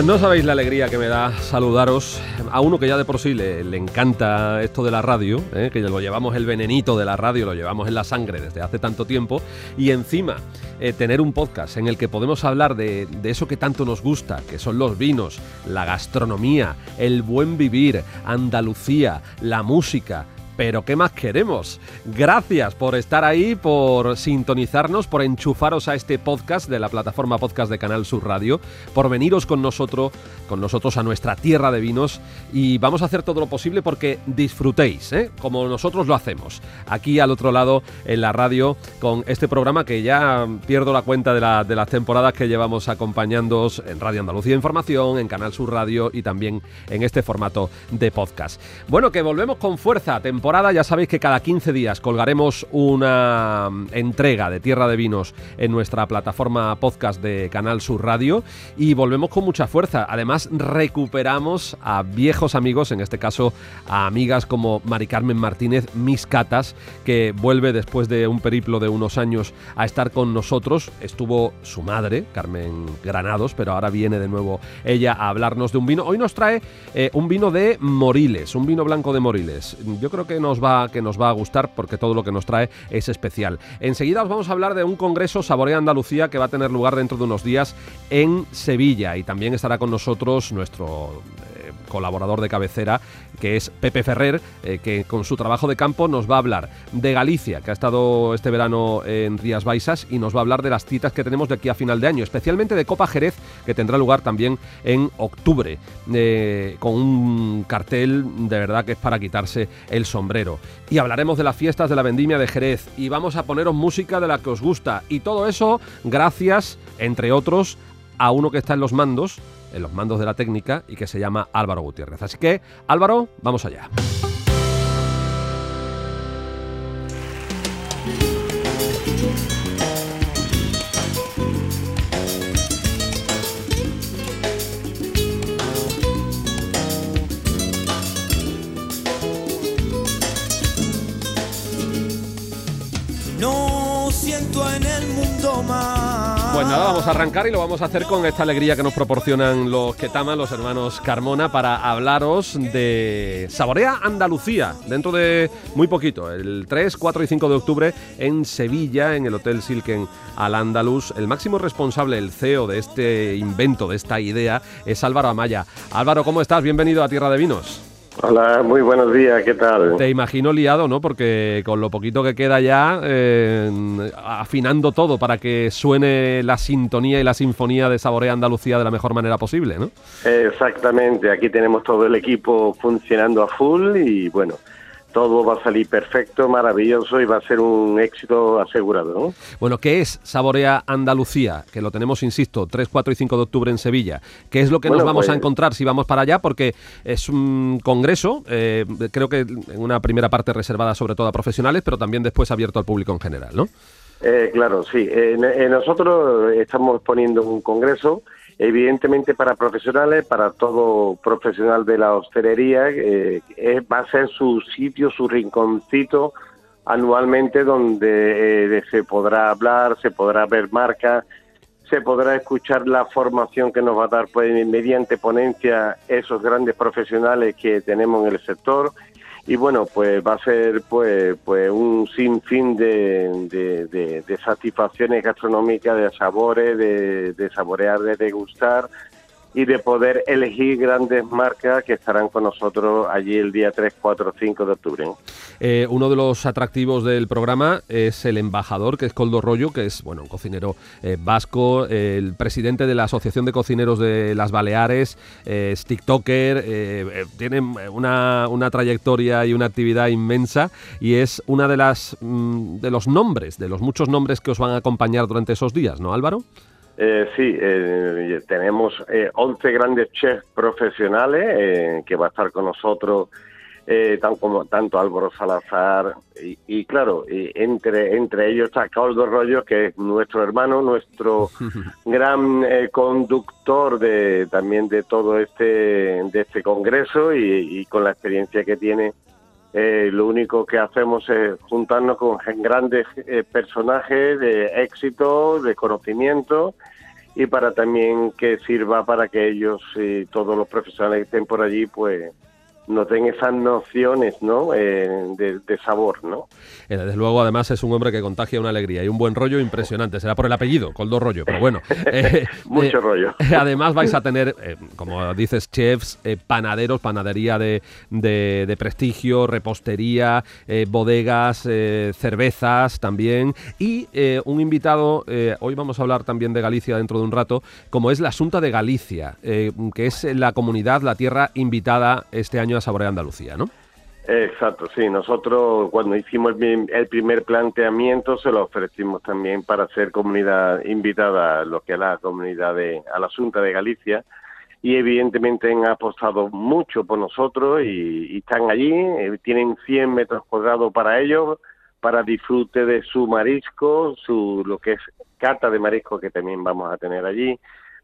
Pues no sabéis la alegría que me da saludaros a uno que ya de por sí le, encanta esto de la radio, ¿eh? que lo llevamos el venenito de la radio, lo llevamos en la sangre desde hace tanto tiempo, y encima eh, tener un podcast en el que podemos hablar de, de eso que tanto nos gusta, que son los vinos, la gastronomía, el buen vivir, Andalucía, la música, pero ¿qué más queremos? Gracias por estar ahí, por sintonizarnos, por enchufaros a este podcast de la plataforma podcast de Canal Sur Radio, por veniros con nosotros, con nosotros a nuestra tierra de vinos y vamos a hacer todo lo posible porque disfrutéis, ¿eh? como nosotros lo hacemos, aquí al otro lado en la radio con este programa que ya pierdo la cuenta de, la, de las temporadas que llevamos acompañándoos en Radio Andalucía Información, en Canal Sur Radio y también en este formato de podcast. Bueno, que volvemos con fuerza, temporada ya sabéis que cada 15 días colgaremos una mm, entrega de Tierra de Vinos en nuestra plataforma podcast de Canal Sur Radio y volvemos con mucha fuerza. Además, recuperamos a viejos amigos, en este caso a amigas como Mari Carmen Martínez, Mis Catas, que vuelve después de un periplo de unos años a estar con nosotros. Estuvo su madre, Carmen Granados, pero ahora viene de nuevo ella a hablarnos de un vino. Hoy nos trae eh, un vino de Moriles, un vino blanco de Moriles. Yo creo que nos va, que nos va a gustar porque todo lo que nos trae es especial. Enseguida os vamos a hablar de un congreso Saborea Andalucía que va a tener lugar dentro de unos días en Sevilla y también estará con nosotros nuestro colaborador de cabecera, que es Pepe Ferrer, eh, que con su trabajo de campo nos va a hablar de Galicia, que ha estado este verano en Rías Baixas, y nos va a hablar de las citas que tenemos de aquí a final de año, especialmente de Copa Jerez, que tendrá lugar también en octubre, eh, con un cartel de verdad que es para quitarse el sombrero. Y hablaremos de las fiestas de la vendimia de Jerez, y vamos a poneros música de la que os gusta, y todo eso gracias, entre otros, a uno que está en los mandos, en los mandos de la técnica y que se llama Álvaro Gutiérrez. Así que, Álvaro, vamos allá. Pues nada, vamos a arrancar y lo vamos a hacer con esta alegría que nos proporcionan los Ketama, los hermanos Carmona, para hablaros de Saborea Andalucía, dentro de muy poquito, el 3, 4 y 5 de octubre en Sevilla, en el Hotel Silken al Andalus. El máximo responsable, el CEO de este invento, de esta idea, es Álvaro Amaya. Álvaro, ¿cómo estás? Bienvenido a Tierra de Vinos. Hola, muy buenos días, ¿qué tal? Te imagino liado, ¿no? Porque con lo poquito que queda ya, eh, afinando todo para que suene la sintonía y la sinfonía de Saborea Andalucía de la mejor manera posible, ¿no? Exactamente, aquí tenemos todo el equipo funcionando a full y bueno, todo va a salir perfecto, maravilloso y va a ser un éxito asegurado. ¿no? Bueno, ¿qué es Saborea Andalucía? Que lo tenemos, insisto, 3, 4 y 5 de octubre en Sevilla. ¿Qué es lo que Bueno, nos vamos a pues- encontrar si vamos para allá? Porque es un congreso, eh, creo que en una primera parte reservada sobre todo a profesionales, pero también después abierto al público en general, ¿no? Eh, claro, sí. Eh, eh, nosotros estamos poniendo un congreso, evidentemente para profesionales, para todo profesional de la hostelería. eh, va a ser su sitio, su rinconcito anualmente donde eh, se podrá hablar, se podrá ver marcas, se podrá escuchar la formación que nos va a dar pues, mediante ponencia esos grandes profesionales que tenemos en el sector y bueno pues va a ser pues pues un sinfín de, de, de- de satisfacciones gastronómicas de sabores de, de saborear de degustar y de poder elegir grandes marcas que estarán con nosotros allí el día 3, 4, 5 de octubre. ¿no? Eh, uno de los atractivos del programa es el embajador, que es Coldo Rollo, que es bueno un cocinero eh, vasco, eh, el presidente de la Asociación de Cocineros de las Baleares, eh, es TikToker, eh, eh, tiene una, una trayectoria y una actividad inmensa y es una de las mm, de los nombres, de los muchos nombres que os van a acompañar durante esos días, ¿no, Álvaro? Eh, sí, eh, tenemos eh, 11 grandes chefs profesionales eh, que va a estar con nosotros eh, tan como, tanto Álvaro Salazar y, claro, entre, entre ellos está Caldo Rollo, que es nuestro hermano, nuestro gran eh, conductor de también de todo este, de este congreso y, con la experiencia que tiene. Eh, lo único que hacemos es juntarnos con grandes personajes de éxito, de conocimiento y para también que sirva para que ellos y todos los profesionales que estén por allí pues no tenga esas nociones ¿no? Eh, de, sabor. ¿no? Eh, desde luego, además, es un hombre que contagia una alegría y un buen rollo impresionante. Será por el apellido, Coldo Rollo, pero bueno. Eh, Mucho rollo. Además, vais a tener, como dices, chefs, panaderos, panadería de, de prestigio, repostería, bodegas, cervezas también. Y un invitado, hoy vamos a hablar también de Galicia dentro de un rato, como es la Asunta de Galicia, que es la comunidad, la tierra invitada este año Saborea Andalucía, ¿no? Exacto, sí. Nosotros cuando hicimos el primer planteamiento se lo ofrecimos también para ser comunidad invitada lo que es la comunidad de, a la Junta de Galicia y evidentemente han apostado mucho por nosotros y, están allí, eh, tienen 100 metros cuadrados para ellos, para disfrute de su marisco, su lo que es cata de marisco que también vamos a tener allí,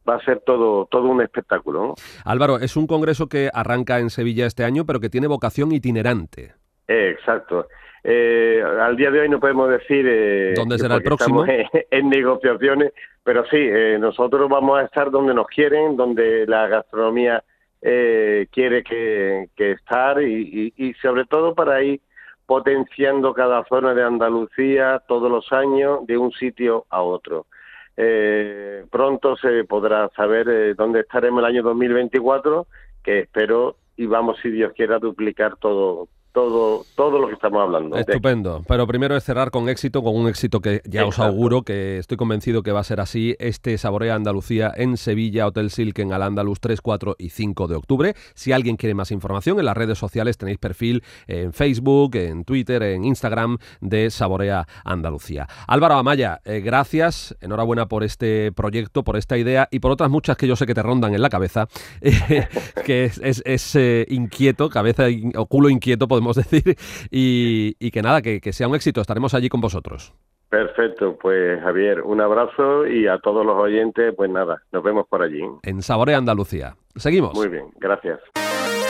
va a ser todo, todo un espectáculo. Álvaro, es un congreso que arranca en Sevilla este año, pero que tiene vocación itinerante. exacto. Eh, al día de hoy no podemos decir eh, dónde será el próximo en, negociaciones, pero sí, eh, nosotros vamos a estar donde nos quieren, donde la gastronomía quiere que, estar y, y, sobre todo para ir potenciando cada zona de Andalucía todos los años de un sitio a otro. Eh, pronto se podrá saber eh, dónde estaremos el año 2024, que espero y vamos, si Dios quiera, duplicar todo, todo, todo lo que estamos hablando. Estupendo. Pero primero es cerrar con éxito, con un éxito que ya os auguro, que estoy convencido que va a ser así. Este Saborea Andalucía en Sevilla, Hotel Silken al Andaluz 3, 4 y 5 de octubre. Si alguien quiere más información, en las redes sociales tenéis perfil en Facebook, en Twitter, en Instagram de Saborea Andalucía. Álvaro Amaya, eh, gracias. Enhorabuena por este proyecto, por esta idea y por otras muchas que yo sé que te rondan en la cabeza, que es, eh, inquieto, cabeza o culo inquieto, podemos decir, y, que nada, que, sea un éxito, estaremos allí con vosotros. Perfecto, pues Javier, un abrazo y a todos los oyentes, pues nada, nos vemos por allí. En Saborea Andalucía. Seguimos. Muy bien, gracias.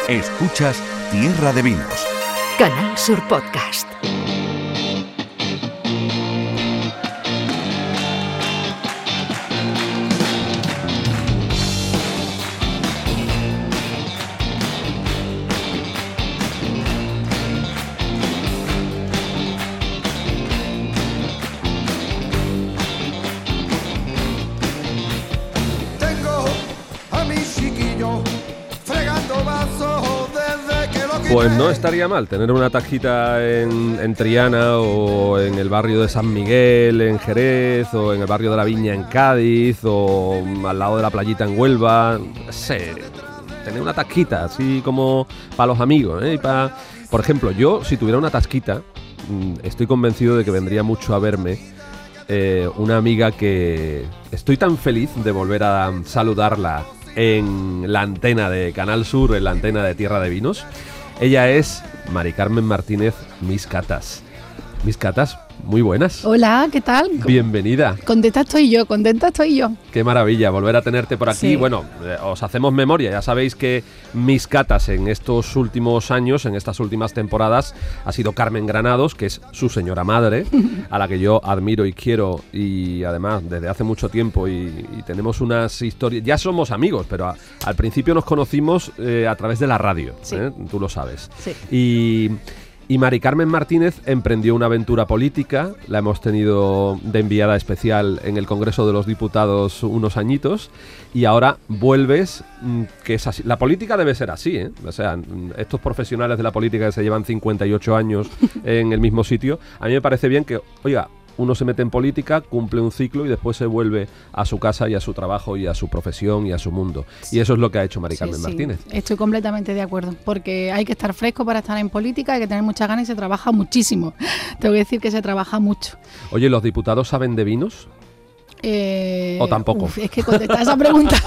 Escuchas Tierra de Vinos. Canal Sur Podcast. Pues no estaría mal tener una tajita en, Triana o en el barrio de San Miguel en Jerez o en el barrio de la Viña en Cádiz o al lado de la playita en Huelva. Tener una tasquita así como para los amigos. ¿eh? Y por ejemplo, yo si tuviera una tasquita, mm, estoy convencido de que vendría mucho a verme eh, una amiga que estoy tan feliz de volver a saludarla en la antena de Canal Sur, en la antena de Tierra de Vinos. Ella es Mari Carmen Martínez Mis Catas. Catas, muy buenas. Hola, ¿qué tal? Bienvenida. Contenta estoy yo, contenta estoy yo. Qué maravilla volver a tenerte por aquí. Bueno, eh, os hacemos memoria. Ya sabéis que mis catas en estos últimos años, en estas últimas temporadas, ha sido Carmen Granados, que es su señora madre, a la que yo admiro y quiero y además desde hace mucho tiempo y, tenemos unas historias. Ya somos amigos, pero al principio nos conocimos eh, a través de la radio. ¿eh? Tú lo sabes. Sí. Y y Mari Carmen Martínez emprendió una aventura política, la hemos tenido de enviada especial en el Congreso de los Diputados unos añitos, y ahora vuelves, mm, que es así. La política debe ser así, ¿eh? O sea, mm, estos profesionales de la política que se llevan 58 años en el mismo sitio, a mí me parece bien que, oiga, uno se mete en política, cumple un ciclo y después se vuelve a su casa y a su trabajo y a su profesión y a su mundo. Y eso es lo que ha hecho Mari Carmen Martínez. Estoy completamente de acuerdo, porque hay que estar fresco para estar en política, hay que tener muchas ganas y se trabaja muchísimo. Tengo que decir que se trabaja mucho. Oye, ¿los diputados saben de vinos? Eh, ¿O tampoco? uf, es que contestar esa pregunta.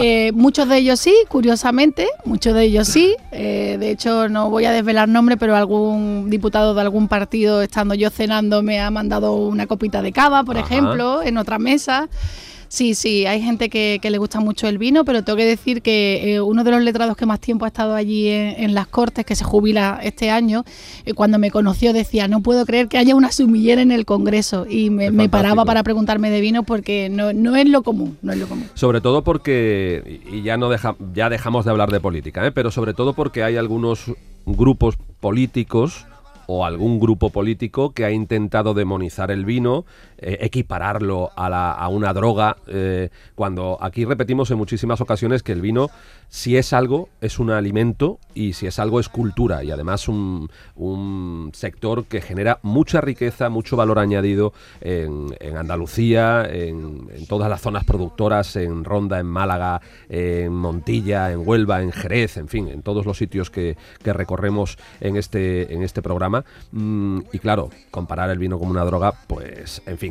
Eh, muchos de ellos sí, curiosamente, muchos de ellos sí. Eh, de hecho, no voy a desvelar nombre, pero algún diputado de algún partido, estando yo cenando, me ha mandado una copita de cava, por Ajá. ejemplo, en otra mesa. Sí, sí, hay gente que, que le gusta mucho el vino, pero tengo que decir que eh, uno de los letrados que más tiempo ha estado allí en, en las Cortes, que se jubila este año, eh, cuando me conoció decía, no puedo creer que haya una sumillera en el Congreso. Y me, paraba para preguntarme de vino porque no, no es lo común, no es lo común. Sobre todo porque, y ya no deja, ya dejamos de hablar de política, ¿eh? pero sobre todo porque hay algunos grupos políticos o algún grupo político que ha intentado demonizar el vino, eh, equipararlo a, la- a una droga, eh, cuando aquí repetimos en muchísimas ocasiones que el vino, si es algo, es un alimento y si es algo, es cultura y además un, sector que genera mucha riqueza, mucho valor añadido en, Andalucía, en, en todas las zonas productoras, en Ronda, en Málaga, en Montilla, en Huelva, en Jerez, en fin, en todos los sitios que, que recorremos en este, en este programa. Mm, y claro, comparar el vino como una droga, pues, en fin.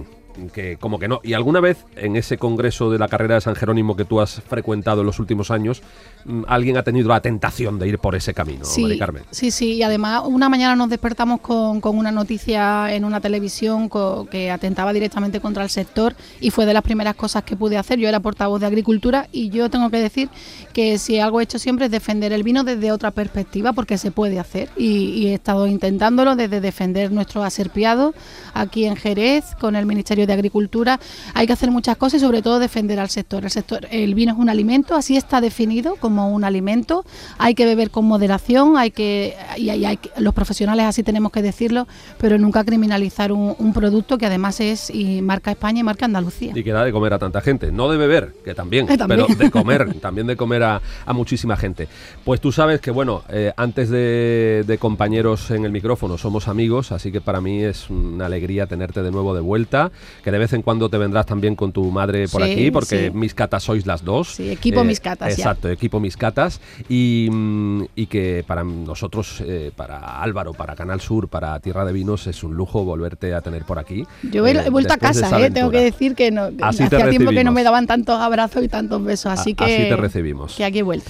Que como que no. Y alguna vez en ese congreso de la carrera de San Jerónimo que tú has frecuentado en los últimos años, mm, alguien ha tenido la tentación de ir por ese camino, Mari Carmen. Sí, sí, y además una mañana nos despertamos con, con una noticia en una televisión co- que atentaba directamente contra el sector y fue de las primeras cosas que pude hacer. Yo era portavoz de Agricultura y yo tengo que decir que si algo he hecho siempre es defender el vino desde otra perspectiva porque se puede hacer y, y he estado intentándolo desde defender nuestro aserpiado aquí en Jerez con el Ministerio de Agricultura. Hay que hacer muchas cosas y sobre todo defender al sector. El sector, el vino es un alimento, así está definido como un alimento. Hay que beber con moderación, hay que y hay, hay que- los profesionales así tenemos que decirlo, pero nunca criminalizar un, un producto que además es y marca España y marca Andalucía. Y que da de comer a tanta gente. No de beber, que también, Eh, también. pero de comer, también de comer a, a muchísima gente. Pues tú sabes que, bueno, eh, antes de, de compañeros en el micrófono somos amigos, así que para mí es una alegría tenerte de nuevo de vuelta, que de vez en cuando te vendrás también con tu madre por Sí, aquí, porque sí. mis catas sois las dos. Sí, equipo Mis Catas, ya. Exacto, equipo mis catas. Y, mm, y que para nosotros, eh, para Álvaro, para Canal Sur, para Tierra de Vinos, es un lujo volverte a tener por aquí. Yo he, eh, he vuelto a casa, eh, tengo que decir que no, hacía tiempo que no me daban tantos abrazos y tantos besos, así A- que así te recibimos. que aquí he vuelto.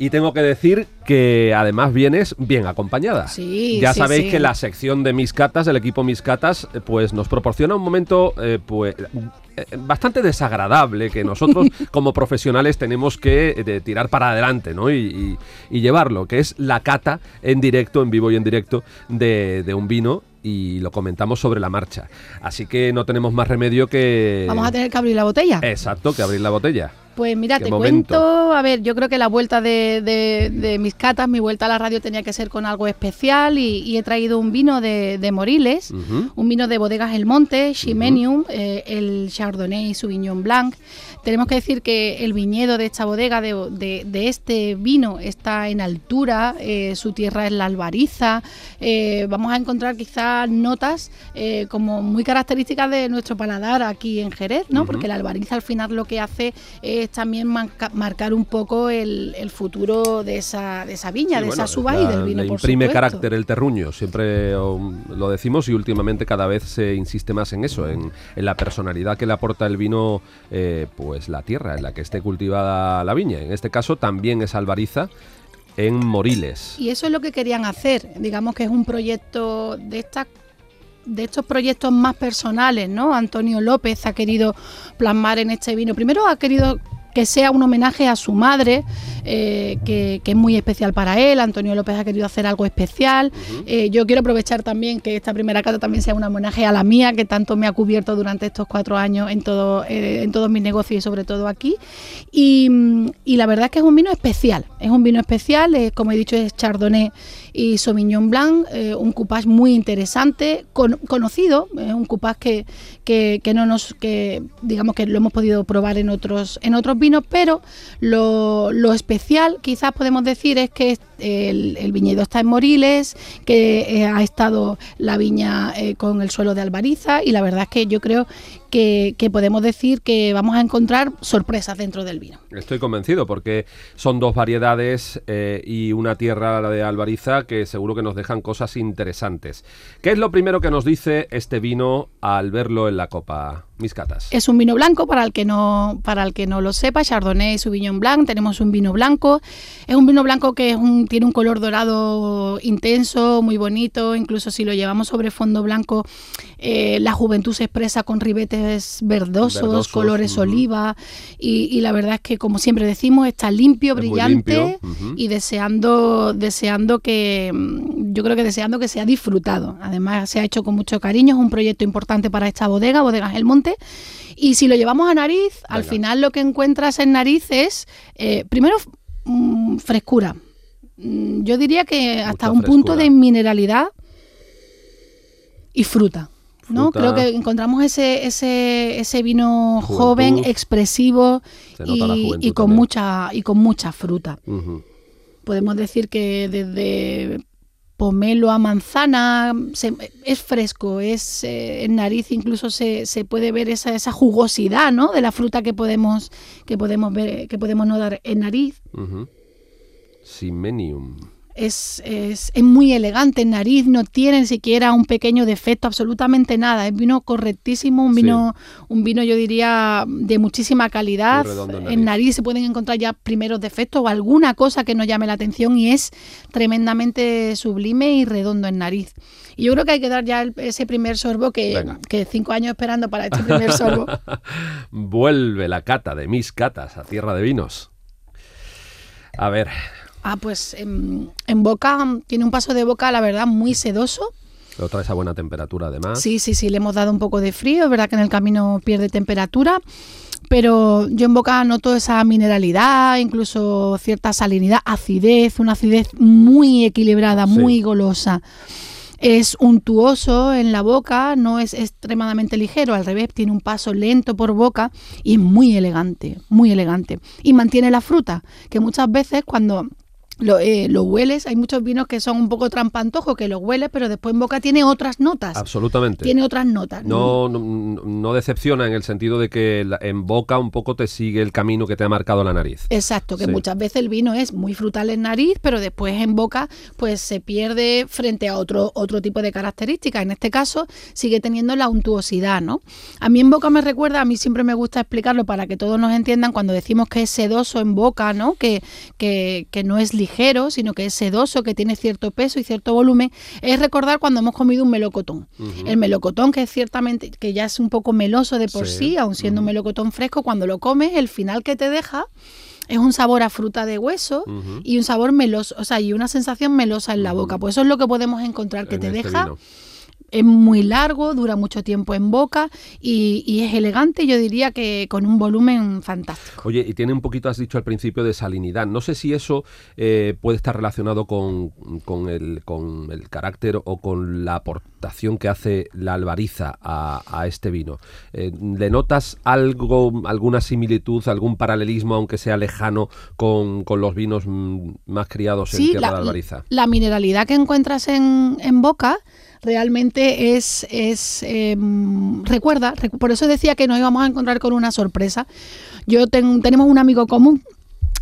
Y tengo que decir que además vienes bien acompañada. Sí, ya sí, sabéis sí. que la sección de Mis Catas, el equipo Mis Catas, eh, pues nos proporciona un momento eh, pues eh, bastante desagradable que nosotros como profesionales tenemos que eh, de tirar para adelante ¿no? y, y- y llevarlo, que es la cata en directo, en vivo y en directo de, de un vino y lo comentamos sobre la marcha. Así que no tenemos más remedio que... Vamos a tener que abrir la botella. Exacto, que abrir la botella. Pues mira, te momento. cuento, a ver, yo creo que la vuelta de, de- de mis catas, mi vuelta a la radio tenía que ser con algo especial y, y he traído un vino de, de Moriles, un vino de bodegas El Monte, Ximenium, eh, el Chardonnay y Sauvignon Blanc. Tenemos que decir que el viñedo de esta bodega, de, de- de este vino, está en altura, eh, su tierra es la albariza. eh, vamos a encontrar quizás notas eh, como muy características de nuestro paladar aquí en Jerez, ¿no? Porque la albariza al final lo que hace es también marcar un poco el, el futuro de esa, de esa viña, Sí, de bueno, esa suba y del vino, le por imprime supuesto. carácter el terruño, siempre um, lo decimos y últimamente cada vez se insiste más en eso, en, en la personalidad que le aporta el vino, eh, pues la tierra en la que esté cultivada la viña. En este caso también es albariza en Moriles. Y eso es lo que querían hacer. Digamos que es un proyecto de estas de estos proyectos más personales, ¿no? Antonio López ha querido plasmar en este vino. Primero ha querido que sea un homenaje a su madre, eh, que, que es muy especial para él. Antonio López ha querido hacer algo especial. Eh, yo quiero aprovechar también que esta primera cata también sea un homenaje a la mía, que tanto me ha cubierto durante estos cuatro años en, todo, eh, en todos mis negocios y sobre todo aquí. Y, y la verdad es que es un vino especial. Es un vino especial, como he dicho, es Chardonnay y Sauvignon Blanc, eh, un cupage muy interesante, con- conocido, es un cupage que, que, que no nos, que digamos que lo hemos podido probar en otros, en otros vinos, pero lo, lo especial quizás podemos decir es que el, viñedo está en Moriles, que eh, ha estado la viña eh, con el suelo de Albariza y la verdad es que yo creo que, que podemos decir que vamos a encontrar sorpresas dentro del vino. Estoy convencido porque son dos variedades eh, y una tierra, la de Albariza, que seguro que nos dejan cosas interesantes. ¿Qué es lo primero que nos dice este vino al verlo en la copa? Mis catas. Es un vino blanco para el que no para el que no lo sepa, Chardonnay y Sauvignon Blanc. Tenemos un vino blanco. Es un vino blanco que es un- tiene un color dorado intenso, muy bonito. Incluso si lo llevamos sobre fondo blanco, eh, la juventud se expresa con ribetes verdosos, Verdosos, colores oliva. Y, y la verdad es que, como siempre decimos, está limpio, Es brillante limpio, y deseando, deseando que, mm, yo creo que deseando que sea disfrutado. Además, se ha hecho con mucho cariño. Es un proyecto importante para esta bodega, Bodegas El Monte. Y si lo llevamos a nariz, al final lo que encuentras en nariz es, eh, primero, mm, frescura. Mm, Yo diría que hasta un punto de mineralidad y fruta. ¿no? Fruta. Creo que encontramos ese, ese, ese vino Juventud. joven, expresivo y, con también. mucha y con mucha fruta. Podemos decir que desde pomelo a manzana es fresco, es eh, en nariz incluso se, se puede ver esa, esa jugosidad ¿no? de la fruta que podemos que podemos ver que podemos notar en nariz. Simenium. Es, es, es muy elegante en nariz, no tiene ni siquiera un pequeño defecto, absolutamente nada. Es vino correctísimo, un Sí. vino, un vino yo diría de muchísima calidad. Redondo en en nariz. nariz se pueden encontrar ya primeros defectos o alguna cosa que nos llame la atención y es tremendamente sublime y redondo en nariz. Y yo creo que hay que dar ya el- ese primer sorbo que, Venga. que cinco años esperando para este primer sorbo. Vuelve la cata de mis catas a tierra de vinos. A ver, Ah, pues en, en boca, tiene un paso de boca, la verdad, muy sedoso. lo traes a buena temperatura además. Sí, sí, sí, le hemos dado un poco de frío, es verdad que en el camino pierde temperatura, pero yo en boca noto esa mineralidad, incluso cierta salinidad, acidez, una acidez muy equilibrada, Sí. muy golosa. Es untuoso en la boca, no es extremadamente ligero, al revés, tiene un paso lento por boca y es muy elegante, muy elegante. Y mantiene la fruta, que muchas veces cuando lo, eh, lo hueles, hay muchos vinos que son un poco trampantojo, que los hueles, pero después en boca tiene otras notas. Absolutamente. Tiene otras notas. No, no, no decepciona en el sentido de que en boca un poco te sigue el camino que te ha marcado la nariz. Exacto, que Sí. muchas veces el vino es muy frutal en nariz, pero después en boca pues se pierde frente a otro, otro tipo de características. En este caso sigue teniendo la untuosidad, ¿no? A mí en boca me recuerda, a mí siempre me gusta explicarlo para que todos nos entiendan cuando decimos que es sedoso en boca, ¿no? Que, que, que no es ligero, sino que es sedoso, que tiene cierto peso y cierto volumen, es recordar cuando hemos comido un melocotón. El melocotón, que es ciertamente, que ya es un poco meloso de por Sí. sí, aun siendo un melocotón fresco, cuando lo comes, el final que te deja es un sabor a fruta de hueso y un sabor meloso, o sea, y una sensación melosa en la boca. Pues eso es lo que podemos encontrar, que en te este deja, vino. Es muy largo, dura mucho tiempo en boca y, y es elegante, yo diría que con un volumen fantástico. Oye, y tiene un poquito, has dicho al principio, de salinidad. No sé si eso eh, puede estar relacionado con, con el, con el carácter o con la aportación que hace la albariza a, a este vino. Eh, ¿Le notas algo, alguna similitud, algún paralelismo, aunque sea lejano, con, con los vinos mm, más criados en tierra la, de albariza? la mineralidad que encuentras en, en boca realmente es, es em, recuerda, recu- por eso decía que nos íbamos a encontrar con una sorpresa. Yo ten- tenemos un amigo común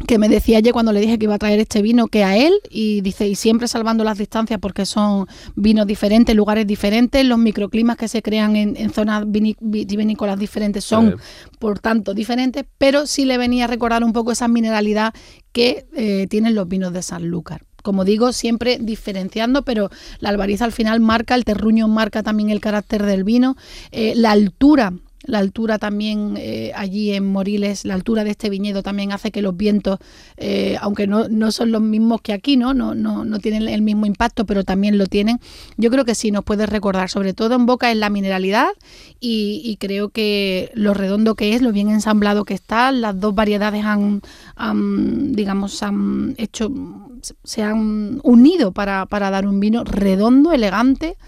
que me decía ayer cuando le dije que iba a traer este vino que a él y dice y siempre salvando las distancias porque son vinos diferentes, lugares diferentes, los microclimas que se crean en, en zonas vitivinícolas diferentes son Sí. por tanto diferentes, pero sí le venía a recordar un poco esa mineralidad que eh, tienen los vinos de Sanlúcar. Como digo, siempre diferenciando, pero la albariza al final marca, el terruño marca también el carácter del vino, eh, la altura. La altura también eh, allí en Moriles, la altura de este viñedo también hace que los vientos, eh, aunque no, no son los mismos que aquí, ¿no? No, no, no tienen el mismo impacto, pero también lo tienen. Yo creo que sí nos puede recordar, sobre todo en boca, es la mineralidad y, creo que lo redondo que es, lo bien ensamblado que está, las dos variedades han, han, digamos, han hecho, se han unido para, para dar un vino redondo, elegante.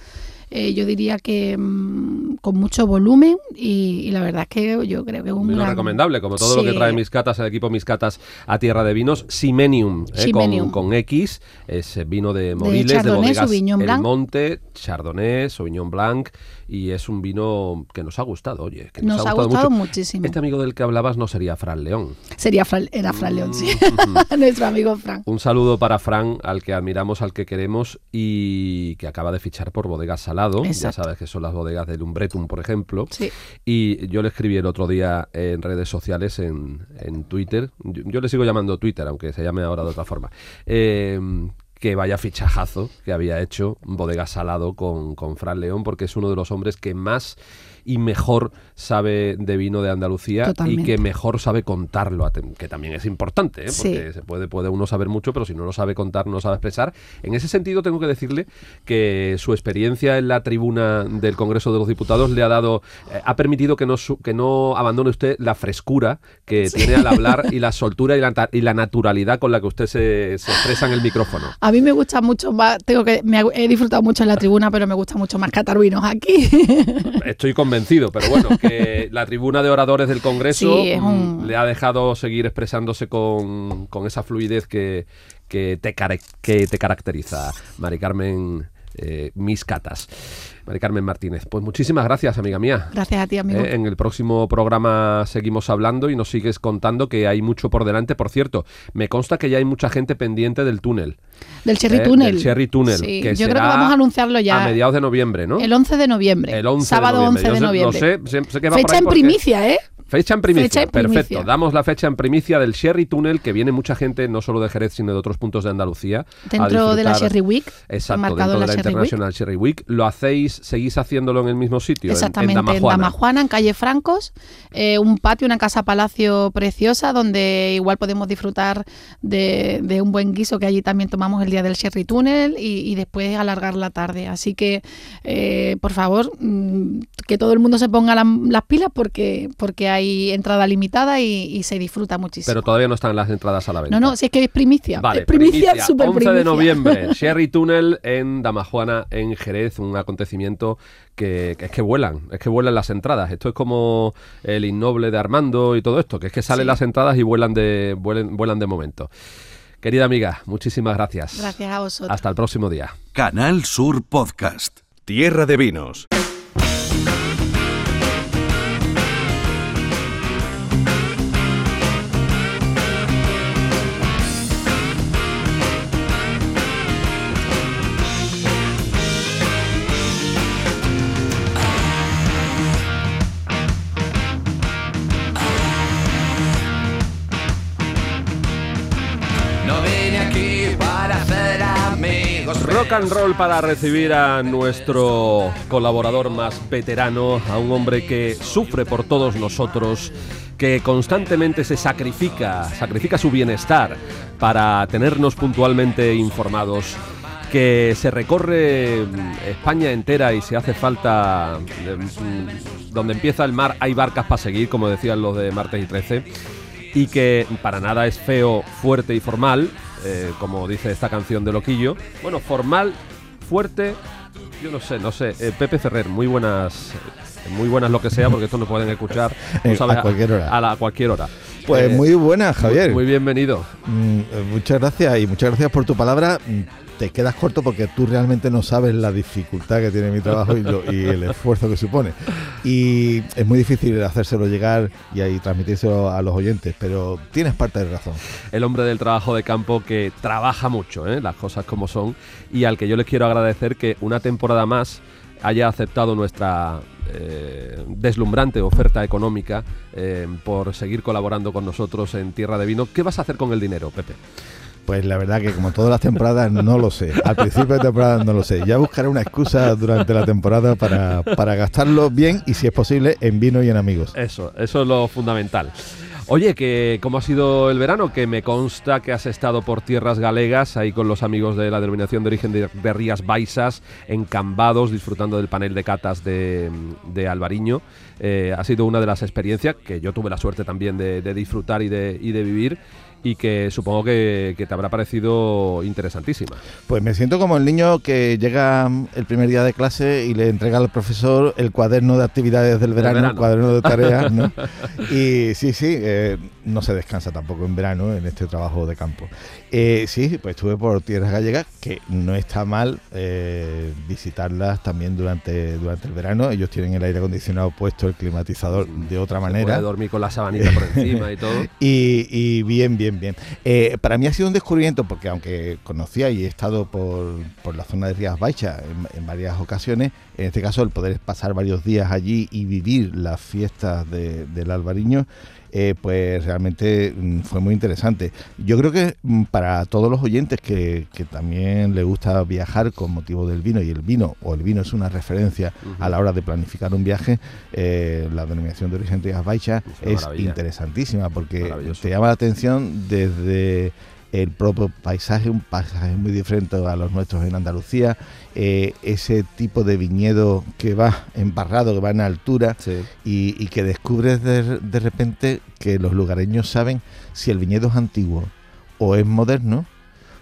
Eh, yo diría que, mm, con mucho volumen y, y la verdad es que yo creo que es un Vino gran- recomendable, como todo lo que trae mis catas, el equipo mis catas a tierra de vinos, Simenium, eh, Simenium. Con, con X, es eh, vino de Moriles, de, Chardonnay, bodegas El. Monte, Chardonnay, Sauvignon Blanc, y es un vino que nos ha gustado, oye, que Nos ha gustado muchísimo. Este amigo del que hablabas no sería Fran León. Sería Fran- era Fran León, sí. Mm, Nuestro amigo Fran. Un saludo para Fran, al que admiramos, al que queremos y que acaba de fichar por Bodegas Salado. Ya sabes que son las bodegas del Umbretum, por ejemplo. Sí. Y yo le escribí el otro día en redes sociales, en, en Twitter. Yo, yo le sigo llamando Twitter, aunque se llame ahora de otra forma. Eh, que vaya fichajazo que había hecho Bodega Salado con, con Fran León, porque es uno de los hombres que más y mejor sabe de vino de Andalucía y que mejor sabe contarlo, que también es importante, ¿eh? Sí. porque se puede, puede uno saber mucho, pero si no lo sabe contar, no sabe expresar. En ese sentido, tengo que decirle que su experiencia en la tribuna del Congreso de los Diputados le ha dado, eh, ha permitido que no, que no abandone usted la frescura que tiene al hablar y la soltura y la, ta- y la naturalidad con la que usted se, se expresa en el micrófono. A mí me gusta mucho más, tengo que, me he disfrutado mucho en la tribuna, pero me gusta mucho más catar vinos aquí. Estoy convencido, pero bueno, que la tribuna de oradores del Congreso Sí, es un- le ha dejado seguir expresándose con, con esa fluidez que, que, te, que te caracteriza, Mari Carmen eh, Mis Catas. Carmen Martínez. Pues muchísimas gracias, amiga mía. Gracias a ti, amigo. Eh, en el próximo programa seguimos hablando y nos sigues contando que hay mucho por delante. Por cierto, me consta que ya hay mucha gente pendiente del túnel. del Cherry eh, Tunnel. del Cherry. Sí, que yo creo que vamos a anunciarlo ya. A mediados de noviembre, ¿no? El 11 de noviembre. El 11 sábado de noviembre. 11 de noviembre. Lo sé, sé- sé que va por Fecha en porque- primicia, ¿eh? Fecha en primicia, Fecha en primicia. perfecto. Damos la fecha en primicia del Sherry Tunnel, que viene mucha gente, no solo de Jerez, sino de otros puntos de Andalucía. Dentro de la Sherry Week. Exacto, dentro de la la Sherry Week. Sherry Week. ¿Lo hacéis, seguís haciéndolo en el mismo sitio? en- Exactamente, en, en Damajuana? Damajuana, en calle Francos, eh, un patio, una casa palacio preciosa donde igual podemos disfrutar de, de un buen guiso que allí también tomamos el día del Sherry Tunnel y, y después alargar la tarde. Así que, eh, por favor, mm, que todo el mundo se ponga la- las pilas porque, porque hay entrada limitada y, y se disfruta muchísimo. Pero todavía no están las entradas a la venta. no, no, si es que es primicia. Vale, es primicia, super 11 de primicia. noviembre, Sherry Tunnel en Damajuana, en Jerez, un acontecimiento que, que es que vuelan, es que vuelan las entradas. Esto es como el innoble de Armando y todo esto, que es que salen Sí. las entradas y vuelan de, vuelan, vuelan de momento. Querida amiga, muchísimas gracias. Gracias a vosotros. Hasta el próximo día. Canal Sur Podcast. Tierra de vinos. Rock and roll para recibir a nuestro colaborador más veterano, a un hombre que sufre por todos nosotros, que constantemente se sacrifica, sacrifica su bienestar para tenernos puntualmente informados, que se recorre mm, España entera y si hace falta, mm, donde empieza el mar hay barcas para seguir, como decían los de Martes y 13 y que para nada es feo, fuerte y formal, eh, como dice esta canción de Loquillo. Bueno, formal, fuerte, yo no sé, no sé. Eh, Pepe Ferrer, muy buenas, eh, muy buenas lo que sea, porque esto nos pueden escuchar sabes, a cualquier hora. A, la, a cualquier hora. Pues Eh, muy buena, Javier. Muy bienvenido. Mm, muchas gracias y muchas gracias por tu palabra. Te quedas corto porque tú realmente no sabes la dificultad que tiene mi trabajo y, y el esfuerzo que supone. Y es muy difícil hacérselo llegar y ahí transmitírselo a los oyentes, pero tienes parte de razón. el hombre del trabajo de campo que trabaja mucho, ¿eh? las cosas como son, y al que yo les quiero agradecer que una temporada más haya aceptado nuestra eh, deslumbrante oferta económica eh, por seguir colaborando con nosotros en Tierra de Vino. ¿Qué vas a hacer con el dinero, Pepe? Pues la verdad que como todas las temporadas no lo sé. Al principio de temporada no lo sé. Ya buscaré una excusa durante la temporada para, para gastarlo bien y si es posible en vino y en amigos. Eso, eso es lo fundamental. Oye, que ¿cómo ha sido el verano? Que me consta que has estado por tierras galegas, ahí con los amigos de la denominación de origen de, Rías Baixas, en Cambados, disfrutando del panel de catas de, de Alvariño. Eh, ha sido una de las experiencias que yo tuve la suerte también de, de disfrutar y de, y de vivir. Y que supongo que, que te habrá parecido interesantísima. Pues me siento como el niño que llega el primer día de clase y le entrega al profesor el cuaderno de actividades del verano, verano. el cuaderno de tareas, ¿no? y sí, sí, eh, no se descansa tampoco en verano en este trabajo de campo. Eh, sí, pues estuve por tierras gallegas, que no está mal eh, visitarlas también durante, durante el verano. Ellos tienen el aire acondicionado puesto, el climatizador de otra Se manera. puede dormir con la sabanita por encima y todo. Y, y bien, bien, bien. Eh, para mí ha sido un descubrimiento porque aunque conocía y he estado por, por la zona de Rías Baixas en, en varias ocasiones, en este caso el poder pasar varios días allí y vivir las fiestas de- del Albariño, eh, pues realmente mm, fue muy interesante. Yo creo que mm, para todos los oyentes que, que también les gusta viajar con motivo del vino, y el vino, o el vino es una referencia a la hora de planificar un viaje, eh, la denominación de origen Rías Baixas Es es interesantísima porque te llama la atención desde el propio paisaje, un paisaje muy diferente a los nuestros en Andalucía, eh, ese tipo de viñedo que va embarrado, que va en altura Sí. y, y que descubres de, de repente que los lugareños saben si el viñedo es antiguo o es moderno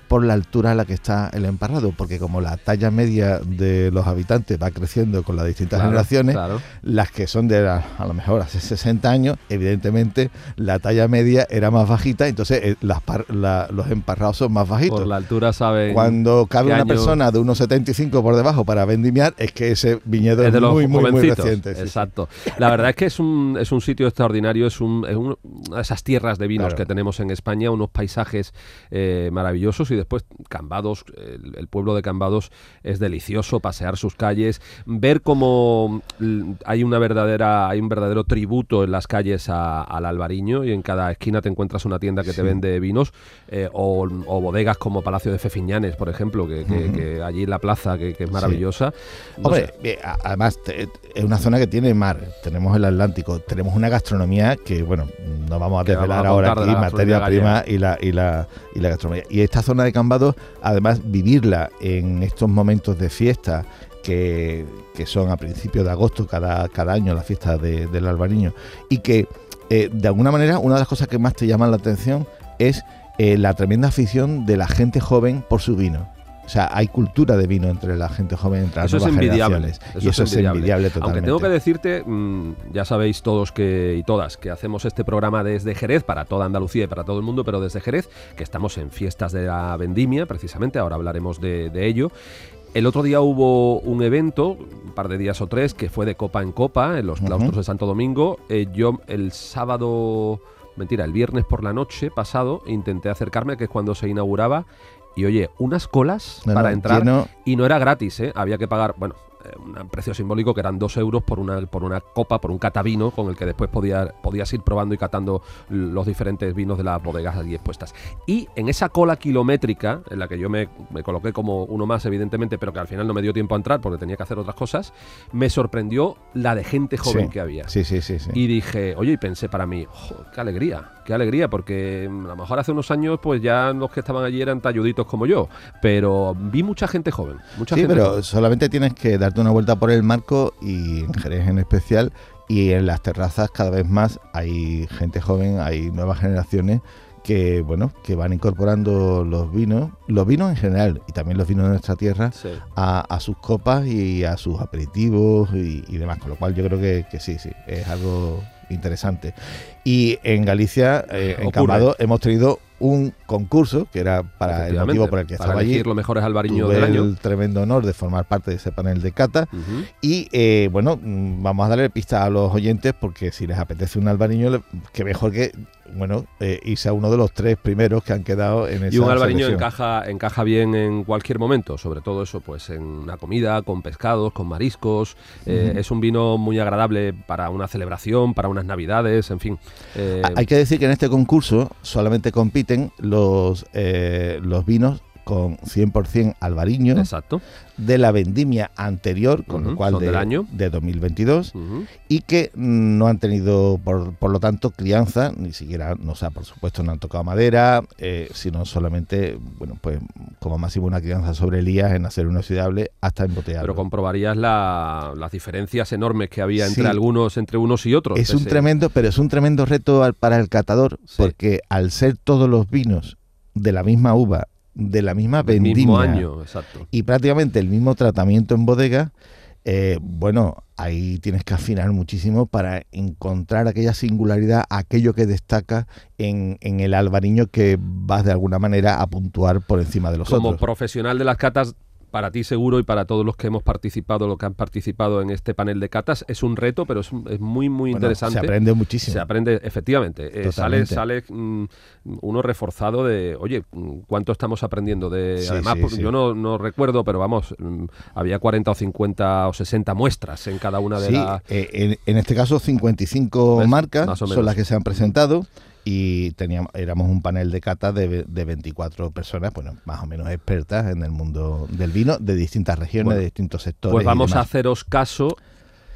por la altura a la que está el emparrado, porque como la talla media de los habitantes va creciendo con las distintas Claro, generaciones, claro. las que son de la- a lo mejor hace 60 años, evidentemente la talla media era más bajita, entonces eh, las par- la- los emparrados son más bajitos. Por la altura saben. Cuando cabe una año- persona de unos 75 por debajo para vendimiar, es que ese viñedo es, de los muy, muy, muy reciente. sí, sí. Exacto. La verdad es que es un, es un sitio extraordinario, es, un, es un- una de esas tierras de vinos Claro. que tenemos en España, unos paisajes eh, maravillosos y después Cambados, el, el pueblo de Cambados es delicioso, pasear sus calles, ver cómo hay una verdadera, hay un verdadero tributo en las calles a- al albariño y en cada esquina te encuentras una tienda que te vende vinos eh, o, o bodegas como Palacio de Fefiñanes, por ejemplo, que, que- allí en la plaza, que, que es maravillosa. No Hombre, sé. eh, además te- es una zona que tiene mar, tenemos el Atlántico, tenemos una gastronomía que, bueno, no vamos a vamos desvelar a ahora aquí, de materia prima y la, y, la, y la gastronomía. Y esta zona de Cambados, además, vivirla en estos momentos de fiesta que, que son a principios de agosto cada, cada año, la fiesta de- del albariño, y que eh, de alguna manera una de las cosas que más te llaman la atención es eh, la tremenda afición de la gente joven por su vino. O sea, hay cultura de vino entre la gente joven, entre las Eso es nuevas envidiable. generaciones. y eso es envidiable, totalmente. Aunque tengo que decirte, mm, ya sabéis todos que y todas que hacemos este programa desde Jerez para toda Andalucía y para todo el mundo, pero desde Jerez, que estamos en fiestas de la vendimia, precisamente, ahora hablaremos de, de ello. El otro día hubo un evento, un par de días o tres, que fue de copa en copa en los claustros de Santo Domingo. Eh, yo el sábado, mentira, el viernes por la noche pasado intenté acercarme, que es cuando se inauguraba, y oye, unas colas No, para no, entrar lleno- y no era gratis, ¿eh? Había que pagar, bueno, un precio simbólico que eran dos euros por una, por una copa, por un catavino, con el que después podía, podías ir probando y catando los diferentes vinos de las bodegas allí expuestas. Y en esa cola kilométrica, en la que yo me, me coloqué como uno más, evidentemente, pero que al final no me dio tiempo a entrar porque tenía que hacer otras cosas, me sorprendió la de gente joven Sí, que había. Sí, sí, sí. sí. Y dije, oye, y pensé para mí, "Jo, qué alegría, qué alegría, porque mm, a lo mejor hace unos años, pues ya los que estaban allí eran talluditos como yo, pero vi mucha gente joven, mucha Sí, gente pero joven. solamente tienes que darte una vuelta por el marco y en Jerez en especial y en las terrazas cada vez más hay gente joven, hay nuevas generaciones que bueno, que van incorporando los vinos, los vinos en general y también los vinos de nuestra tierra Sí. a, a sus copas y a sus aperitivos y, y demás, con lo cual yo creo que, que sí, sí, es algo interesante. Y en Galicia, eh, en. Cambados, hemos tenido un concurso que era para el motivo por el que para estaba allí. elegir los mejores albariños Tuve del año. el tremendo honor de formar parte de ese panel de cata. Y eh, bueno, mm, vamos a darle pista a los oyentes porque si les apetece un albariño, que mejor que bueno eh, irse a uno de los tres primeros que han quedado en esa Y un albariño selección. encaja, encaja bien en cualquier momento, sobre todo eso, pues en una comida, con pescados, con mariscos. Eh. Es un vino muy agradable para una celebración, para unas navidades, en fin. Eh, Hay que decir que en este concurso solamente compiten los, eh, los vinos con 100% albariño Exacto. de la vendimia anterior, con Ujú, lo cual de, del año. de 2022 Ujú. y que no han tenido, por, por lo tanto, crianza, ni siquiera, no, o sea, por supuesto, no han tocado madera, eh, sino solamente, bueno, pues como máximo una crianza sobre elías en acero inoxidable hasta embotellarlo. Pero comprobarías la- las diferencias enormes que había entre Sí. algunos, entre unos y otros. Es un Ese- tremendo, pero es un tremendo reto al- para el catador, Sí. porque al ser todos los vinos de la misma uva, de la misma vendimia mismo año, exacto. y prácticamente el mismo tratamiento en bodega, eh, bueno, ahí tienes que afinar muchísimo para encontrar aquella singularidad, aquello que destaca en, en el albariño que vas de alguna manera a puntuar por encima de los Como otros. profesional de las catas, para ti seguro y para todos los que hemos participado, los que han participado en este panel de catas, es un reto, pero es, muy, muy Bueno, interesante. Se aprende muchísimo. Se aprende, efectivamente. Eh, sale sale mm, uno reforzado de, oye, ¿cuánto estamos aprendiendo? de Sí, Además, sí, por- sí. yo no, no recuerdo, pero vamos, mm, había 40 o 50 o 60 muestras en cada una de las... eh, en, en este caso 55 ¿Ves? marcas son las que se han presentado y teníamos éramos un panel de cata de, de 24 personas, bueno, más o menos expertas en el mundo del vino de distintas regiones, Bueno, de distintos sectores. Pues vamos a haceros caso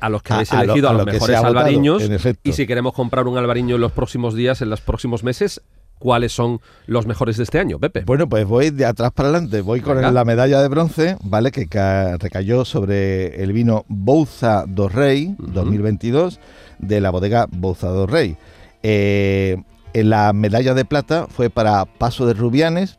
a los que habéis a elegido a, a los lo mejores votado, albariños. Y si queremos comprar un albariño en los próximos días, en los próximos meses, ¿cuáles son los mejores de este año, Pepe? Bueno, pues voy de atrás para adelante. Voy con Venga. la medalla de bronce, ¿vale? Que ca- recayó sobre el vino Bouza do Rey Ujú. 2022 de la bodega Bouza do Rey. Eh, la medalla de plata fue para Paso de Rubianes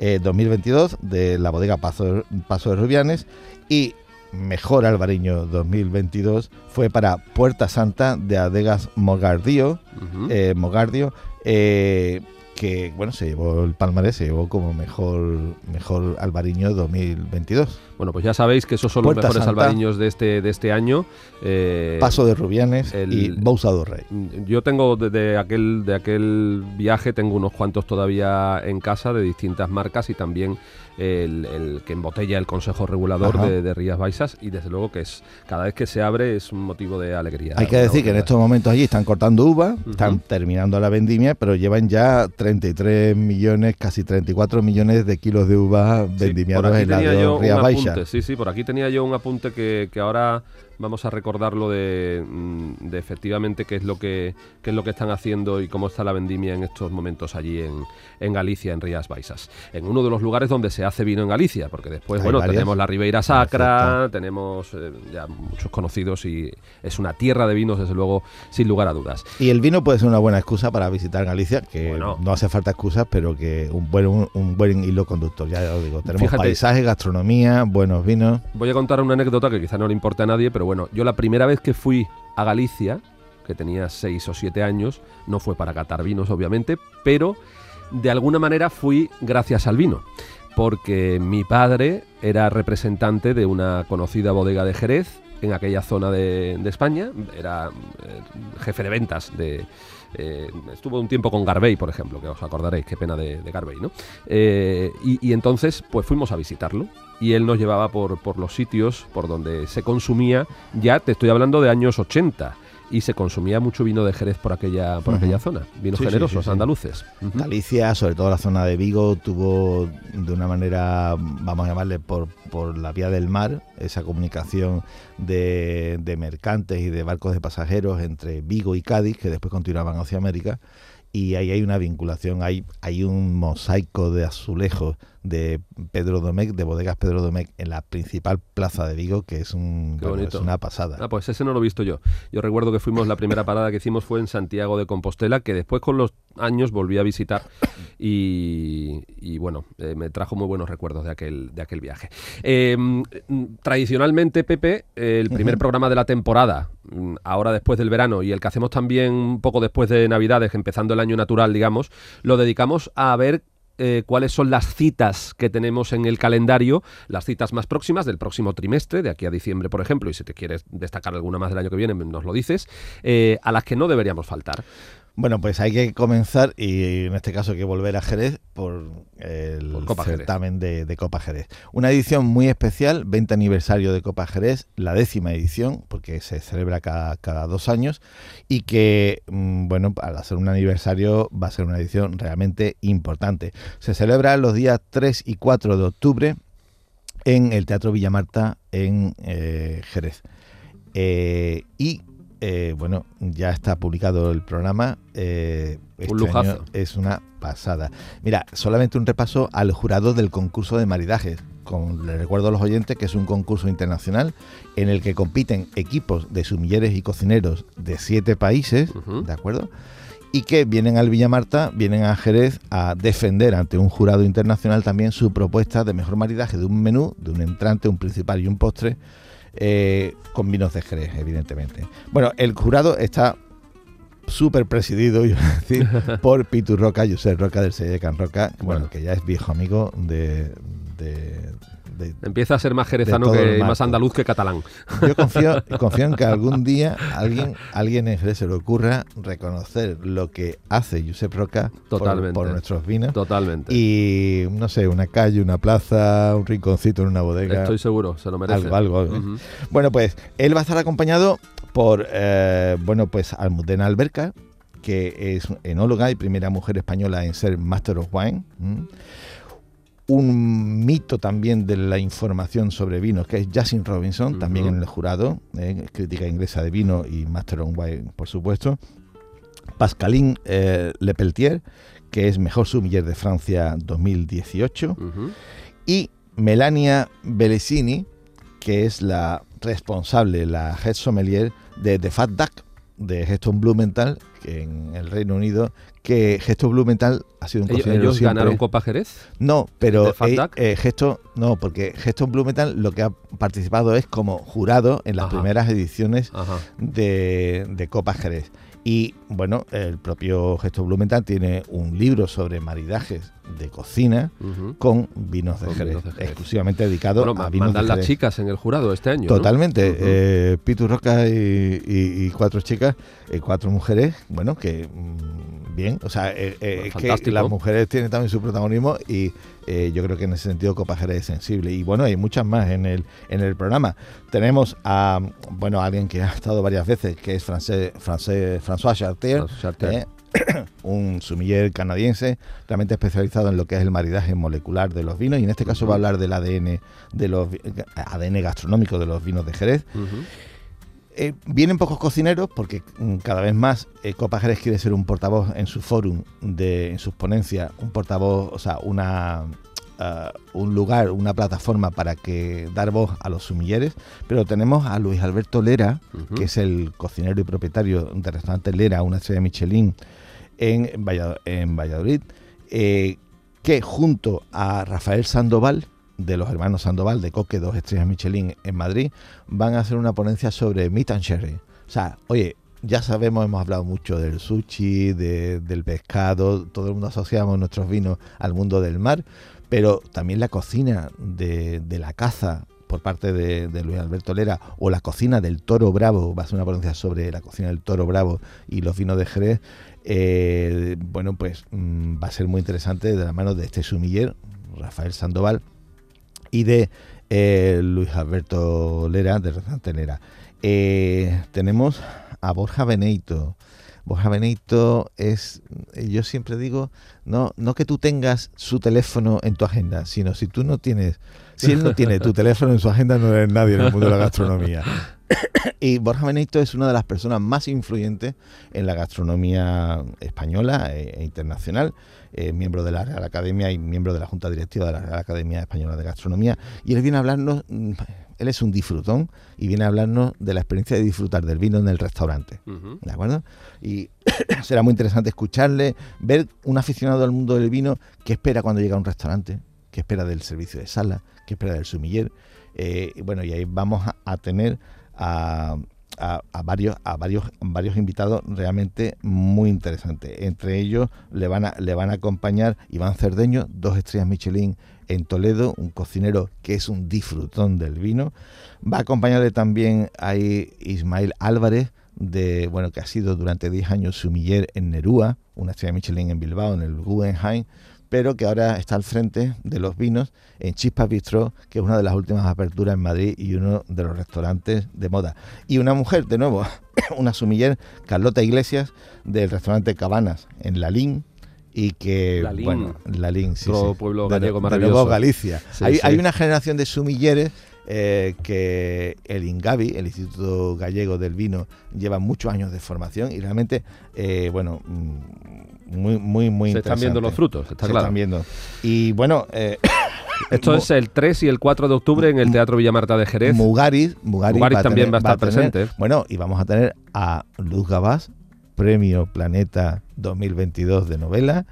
eh, 2022 de la bodega Paso, Paso de Rubianes y mejor albariño 2022 fue para Puerta Santa de Adegas Mogardío Ujú. eh, Mogardio, eh, que bueno, se llevó el palmarés, se llevó como mejor mejor albariño 2022. Bueno, pues ya sabéis que esos son Puerta los mejores Santa. albariños de este, de este año. Eh, Paso de Rubianes el- y Bousado Rey. Yo tengo de, de aquel de aquel viaje tengo unos cuantos todavía en casa de distintas marcas y también el, el que embotella el Consejo Regulador de, de Rías Baixas y desde luego que es cada vez que se abre es un motivo de alegría. Hay que decir que en estos momentos allí están cortando uva, están terminando la vendimia, pero llevan ya 33 millones, casi 34 millones de kilos de uva vendimiados en la de Rías apunte, Sí, sí, por aquí tenía yo un apunte que, que ahora vamos a recordarlo de, mm, de efectivamente qué es lo que qué es lo que están haciendo y cómo está la vendimia en estos momentos allí en, en Galicia, en Rías Baixas. En uno de los lugares donde se hace vino en Galicia, porque después, Hay bueno, varias. tenemos la Ribeira Sacra, Perfecto. tenemos eh, ya muchos conocidos y es una tierra de vinos, desde luego, sin lugar a dudas. Y el vino puede ser una buena excusa para visitar Galicia, que Bueno. no hace falta excusas, pero que un buen, un, un buen hilo conductor. Ya os digo, tenemos Fíjate. paisaje, gastronomía, buenos vinos. Voy a contar una anécdota que quizá no le importe a nadie, pero bueno, yo la primera vez que fui a Galicia, que tenía seis o siete años, no fue para catar vinos, obviamente, pero de alguna manera fui gracias al vino, porque mi padre era representante de una conocida bodega de Jerez en aquella zona de, de España, era eh, jefe de ventas de... eh, estuvo un tiempo con Garbey, por ejemplo, que os acordaréis, qué pena de, Garbey, ¿no? Eh, y, y entonces, pues fuimos a visitarlo y él nos llevaba por, por los sitios por donde se consumía, ya te estoy hablando de años 80, y se consumía mucho vino de Jerez por aquella, por aquella zona, vinos Sí, generosos, sí, sí. andaluces. Galicia, sobre todo la zona de Vigo, tuvo de una manera, vamos a llamarle por, por la vía del mar, esa comunicación de, de mercantes y de barcos de pasajeros entre Vigo y Cádiz, que después continuaban hacia América. Y ahí hay una vinculación, hay, hay un mosaico de azulejos de Pedro Domecq, de bodegas Pedro Domecq, en la principal plaza de Vigo, que es, un, bueno, es una pasada. Ah, pues ese no lo he visto yo. Yo recuerdo que fuimos, la primera parada que hicimos fue en Santiago de Compostela, que después con los años volví a visitar y, y bueno, eh, me trajo muy buenos recuerdos de aquel, de aquel viaje. Eh, mm, tradicionalmente, Pepe, el primer programa de la temporada, ahora después del verano y el que hacemos también un poco después de Navidades, empezando el año natural, digamos, lo dedicamos a ver eh, cuáles son las citas que tenemos en el calendario, las citas más próximas del próximo trimestre, de aquí a diciembre, por ejemplo, y si te quieres destacar alguna más del año que viene, nos lo dices, eh, a las que no deberíamos faltar. Bueno, pues hay que comenzar y en este caso hay que volver a Jerez por el Por Copa Jerez. certamen de, de Copa Jerez. Una edición muy especial, 20 aniversario de Copa Jerez, la décima edición, porque se celebra cada, cada dos años y que, mm, bueno, al hacer un aniversario va a ser una edición realmente importante. Se celebra los días 3 y 4 de octubre en el Teatro Villamarta en eh, Jerez. Eh, y eh, bueno, ya está publicado el programa. eh, este lujazo. año es una pasada. Mira, solamente un repaso al jurado del concurso de maridajes. Con, le recuerdo a los oyentes que es un concurso internacional en el que compiten equipos de sumilleres y cocineros de siete países. ¿de acuerdo? Y que vienen al Villamarta, vienen a Jerez a defender ante un jurado internacional también su propuesta de mejor maridaje de un menú, de un entrante, un principal y un postre, eh, con vinos de Jerez, evidentemente. Bueno, el jurado está súper presidido, iba a decir, por Pitu Roca, José Roca del Sello de Can Roca, bueno, Bueno. que ya es viejo amigo de... de- de- Empieza a ser más jerezano que y más andaluz que catalán. yo confío, confío en que algún día alguien, alguien en Jerez se le ocurra reconocer lo que hace Josep Roca por- Totalmente. por, nuestros vinos. Totalmente. Y no sé, una calle, una plaza, un rinconcito en una bodega. Estoy seguro, se lo merece. Algo, algo, ¿eh? Bueno, pues él va a estar acompañado por, eh, bueno, pues Almudena Alberca, que es enóloga y primera mujer española en ser Master of Wine. Un mito también de la información sobre vinos, que es Justin Robinson, también en el jurado, ¿eh? crítica inglesa de vino y Master of Wine, por supuesto. Pascaline eh, Lepeltier, que es mejor sumiller de Francia 2018 Ujú. y Melania Belesini, que es la responsable, la head sommelier de The Fat Duck de Geston Blumenthal, que en el Reino Unido, que Geston Blumenthal ha sido un ¿Ellos, cocinero ellos siempre- ganaron Copa Jerez? No, pero ¿The Fat eh, eh, Geston- no, porque Geston Blumenthal lo que ha participado es como jurado en las Ajá. primeras ediciones de, de Copa Jerez. Y bueno, el propio Geston Blumenthal tiene un libro sobre maridajes de cocina con vinos de Con Jerez, vinos de Jerez. exclusivamente dedicado Bueno, a vinos de mandan las Jerez. chicas en el jurado este año. ¿no? Totalmente. Ujú. eh, Pitu Roca y, y- y cuatro chicas, eh, cuatro mujeres, bueno, que mm, bien, o sea, eh, eh, es que las mujeres tienen también su protagonismo y eh, yo creo que en ese sentido Copa Jerez es sensible. Y bueno, hay muchas más en el, en el programa. Tenemos a, bueno, a alguien que ha estado varias veces, que es francés, francés, François Chartier, eh, un sumiller canadiense realmente especializado en lo que es el maridaje molecular de los vinos y en este caso va a hablar del ADN de los ADN gastronómico de los vinos de Jerez. Eh, vienen pocos cocineros porque mm, cada vez más eh, Copa Jerez quiere ser un portavoz en su fórum, de, en sus ponencias, un portavoz, o sea, una ah, un lugar, una plataforma para que dar voz a los sumilleres, pero tenemos a Luis Alberto Lera, que es el cocinero y propietario del restaurante Lera, una estrella Michelin en, Valla- en Valladolid, eh, que junto a Rafael Sandoval, de los hermanos Sandoval, de Coque, dos estrellas Michelin en Madrid, van a hacer una ponencia sobre meat and sherry. O sea, oye, ya sabemos, hemos hablado mucho del sushi, de- del pescado, todo el mundo asociamos nuestros vinos al mundo del mar, pero también la cocina de, de la caza por parte de, Luis Alberto Lera o la cocina del toro bravo, va a ser una ponencia sobre la cocina del toro bravo y los vinos de Jerez, eh, bueno, pues mm, va a ser muy interesante de la mano de este sumiller, Rafael Sandoval, y de eh, Luis Alberto Lera, de Restaurante Lera. Eh, tenemos a Borja Beneito. Borja Beneito es, eh, yo siempre digo, no, no que tú tengas su teléfono en tu agenda, sino si tú no tienes, si él no tiene tu teléfono en su agenda, no eres nadie en el mundo de la gastronomía. Y Borja Benito es una de las personas más influyentes en la gastronomía española e, e internacional, eh, miembro de la Real Academia y miembro de la Junta Directiva de la Real Academia Española de Gastronomía. Y él viene a hablarnos, mm, él es un disfrutón y viene a hablarnos de la experiencia de disfrutar del vino en el restaurante. ¿De acuerdo? Y será muy interesante escucharle, ver un aficionado al mundo del vino que espera cuando llega a un restaurante, que espera del servicio de sala, que espera del sumiller. Eh, bueno, y ahí vamos a, a tener a, a- a varios, a varios, varios invitados realmente muy interesantes. Entre ellos le van a, le van a acompañar Iván Cerdeño, dos estrellas Michelin en Toledo, un cocinero que es un disfrutón del vino. Va a acompañarle también ahí Ismael Álvarez, de, bueno, que ha sido durante 10 años sumiller en Nerúa, una estrella Michelin en Bilbao, en el Guggenheim, pero que ahora está al frente de los vinos en Chispas Bistro, que es una de las últimas aperturas en Madrid y uno de los restaurantes de moda. Y una mujer, de nuevo, una sumiller, Carlota Iglesias, del restaurante Cabanas en Lalín, y que Lalín. bueno Lalín sí, Otro sí. pueblo De- gallego de maravilloso. nuevo Galicia Sí, hay, sí. hay una generación de sumilleres eh, que el INGAVI, el Instituto Gallego del Vino, lleva muchos años de formación y realmente, eh, bueno, mm, muy, muy, muy Se están viendo los frutos, está Se claro. están viendo. Y bueno, eh, Esto es el 3 y el 4 de octubre en el Teatro Villamarta de Jerez. Mugaris, Mugaris, Mugaris va a también tener- va a estar tener- presente. Bueno, y vamos a tener a Luz Gabás, Premio Planeta 2022 de novela,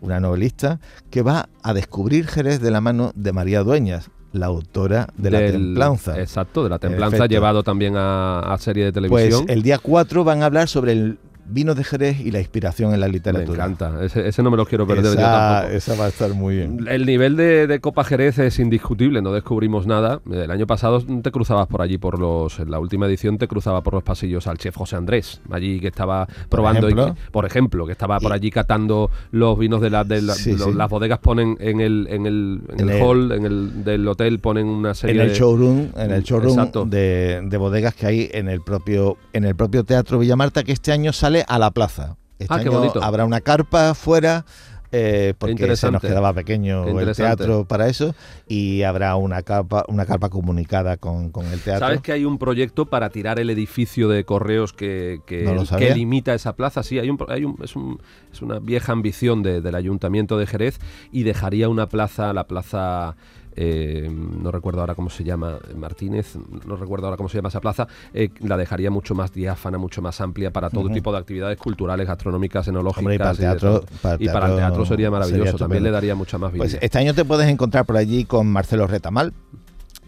una novelista que va a descubrir Jerez de la mano de María Dueñas, la autora de La del- Templanza. Exacto, de la templanza, llevado también a, a serie de Pues televisión. el día 4 van a hablar sobre el vino de Jerez y la inspiración en la me literatura. encanta, ese, ese no me lo quiero perder yo esa, tampoco. esa va a estar muy bien. El nivel de, de Copa Jerez es indiscutible, no descubrimos nada. El año pasado te cruzabas por allí, por los, en la última edición te cruzaba por los pasillos al chef José Andrés, allí que estaba probando, ejemplo. por ejemplo, que estaba por allí catando los vinos de, la, de la- Sí, lo- sí. las bodegas ponen en el, en el, en En el el- hall, en el del hotel ponen una En serie el de showroom, en el showroom de, de bodegas que hay en el propio en el propio Teatro Villamarta que este año sale a la plaza. Este Ah, qué bonito. habrá una carpa fuera eh, porque se nos quedaba pequeño el teatro para eso y habrá una carpa una carpa comunicada con, con el teatro. ¿Sabes que hay un proyecto para tirar el edificio de correos que, que, No limita esa plaza? Sí, hay un, hay un- es, un- es una vieja ambición de- del ayuntamiento de Jerez y dejaría una plaza, la plaza... eh, no recuerdo ahora cómo se llama, Martínez, no recuerdo ahora cómo se llama esa plaza, eh, la dejaría mucho más diáfana, mucho más amplia para todo tipo de actividades culturales, gastronómicas, enológicas. Hombre, y para el teatro- para el Y para el teatro teatro sería maravilloso, sería también le daría mucha más vida. Pues este año te puedes encontrar por allí con Marcelo Retamal,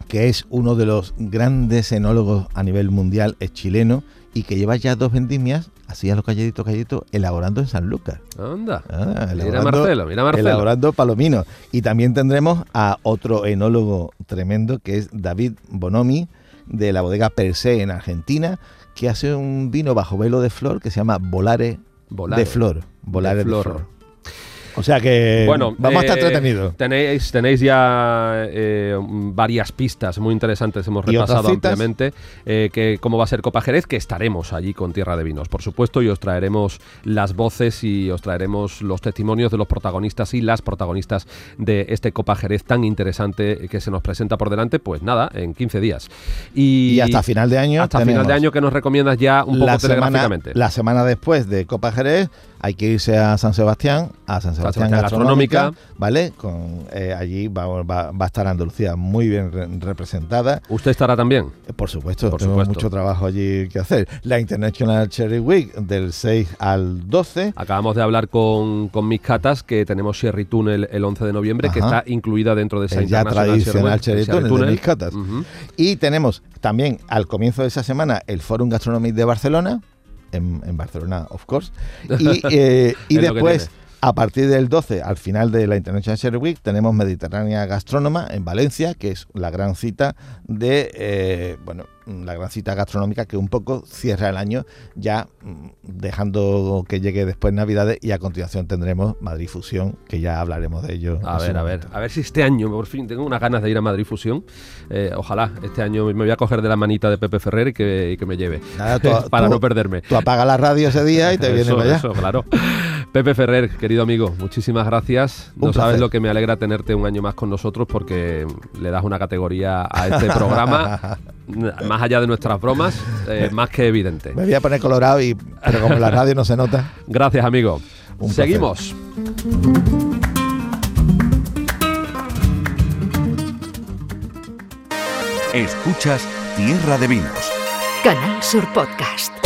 que es uno de los grandes enólogos a nivel mundial, es chileno y que lleva ya dos vendimias, así a los calladitos, calladitos, elaborando en San Lucas. Anda. Ah, Mira Marcelo, mira Marcelo. Elaborando palomino. Y también tendremos a otro enólogo tremendo que es David Bonomi de la bodega Per Se en Argentina, que hace un vino bajo velo de flor que se llama Volare, Volare. de flor. Volare de flor. flor. O sea que Bueno, vamos a estar eh, entretenidos. Tenéis, tenéis ya eh, varias pistas muy interesantes, hemos repasado ampliamente eh, que cómo va a ser Copa Jerez, que estaremos allí con Tierra de Vinos, por supuesto, y os traeremos las voces y os traeremos los testimonios de los protagonistas y las protagonistas de este Copa Jerez tan interesante que se nos presenta por delante, pues nada, en 15 días. Y, Y hasta final de año hasta final de año que nos recomiendas ya un poco la semana, telegráficamente. la semana después de Copa Jerez hay que irse a San Sebastián, a San Sebastián, Sebastián Gastronómica, Gastronómica. ¿vale? Con, eh, allí va, va- va a estar Andalucía muy bien re- representada. ¿Usted estará también? Eh, Por supuesto, Por tenemos supuesto. mucho trabajo allí que hacer. La International Cherry Week del 6 al 12. Acabamos de hablar con, con mis catas que tenemos Sherry Tunnel el 11 de noviembre, que está incluida dentro de esa El ya tradicional Cherry el Tunnel de mis catas. Y tenemos también al comienzo de esa semana el Forum Gastronomic de Barcelona, en, en Barcelona, of course. Y, eh, y después. A partir del 12, al final de la International Cherry Week, tenemos Mediterránea Gastrónoma en Valencia, que es la gran cita de, eh, bueno, la gran cita gastronómica que un poco cierra el año, ya mm, dejando que llegue después Navidades y a continuación tendremos Madrid Fusión, que ya hablaremos de ello. A ver, a ver, a ver si este año, por fin, tengo unas ganas de ir a Madrid Fusión. Eh, ojalá este año me voy a coger de la manita de Pepe Ferrer y que, y que me lleve. Nada, tú- para tú- no perderme. Tú apagas la radio ese día y te vienes Eso, para allá. eso, claro. Pepe Ferrer, querido amigo, muchísimas gracias. Un No sabes lo que me alegra tenerte un año más con nosotros porque le das una categoría a este programa, más allá de nuestras bromas, eh, más que evidente. Me voy a poner colorado, y, pero como en la radio no se nota. Gracias, amigo. Un placer. Seguimos. Escuchas Tierra de Vinos. Canal Sur Podcast.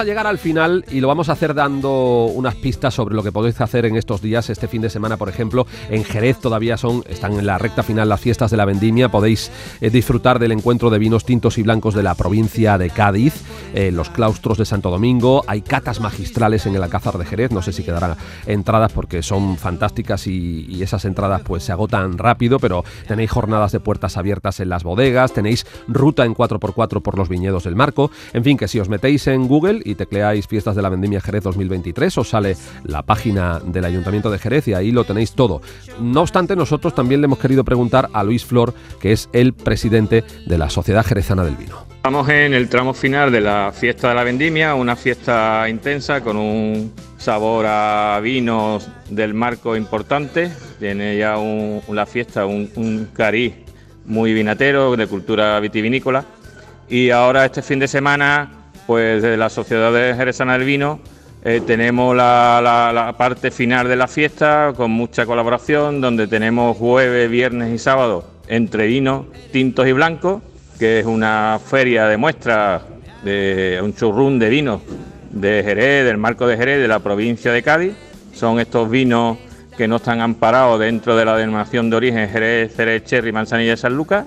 A llegar al final y lo vamos a hacer dando unas pistas sobre lo que podéis hacer en estos días, este fin de semana, por ejemplo, en Jerez todavía son, están en la recta final las fiestas de la vendimia, podéis eh, disfrutar del encuentro de vinos tintos y blancos de la provincia de Cádiz, eh, los claustros de Santo Domingo, hay catas magistrales en el Alcázar de Jerez, no sé si quedarán entradas porque son fantásticas y, esas entradas pues se agotan rápido, pero tenéis jornadas de puertas abiertas en las bodegas, tenéis ruta en 4x4 por los viñedos del Marco, en fin, que si os metéis en Google y tecleáis Fiestas de la Vendimia Jerez 2023, os sale la página del Ayuntamiento de Jerez y ahí lo tenéis todo. No obstante, nosotros también le hemos querido preguntar a Luis Flor, que es el presidente de la Sociedad Jerezana del Vino. Estamos en el tramo final de la fiesta de la vendimia, una fiesta intensa con un sabor a vinos del marco importante. Tiene ya un- la fiesta un, un cariz muy vinatero, de cultura vitivinícola. Y ahora este fin de semana, pues de la Sociedad de Jerezana del Vino, eh, tenemos la, la- la parte final de la fiesta con mucha colaboración, donde tenemos jueves, viernes y sábado entre vinos tintos y blancos, que es una feria de muestras, de un churrún de vinos de Jerez, del marco de Jerez, de la provincia de Cádiz. Son estos vinos que no están amparados dentro de la denominación de origen Jerez, Jerez, Cherry, Manzanilla y San Lucas